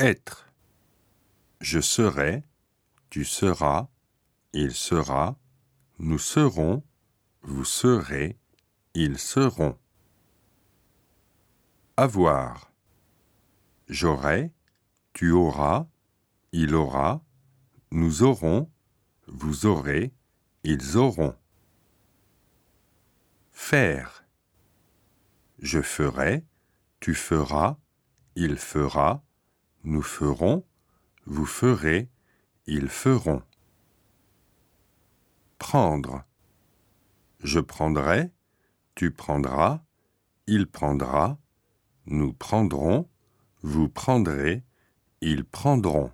Être. Je serai, tu seras, il sera, nous serons, vous serez, ils seront. Avoir. J'aurai, tu auras, il aura, nous aurons, vous aurez, ils auront. Faire. Je ferai, tu feras, il fera, nous ferons, vous ferez, ils feront. Prendre. Je prendrai, tu prendras, il prendra, nous prendrons, vous prendrez, ils prendront.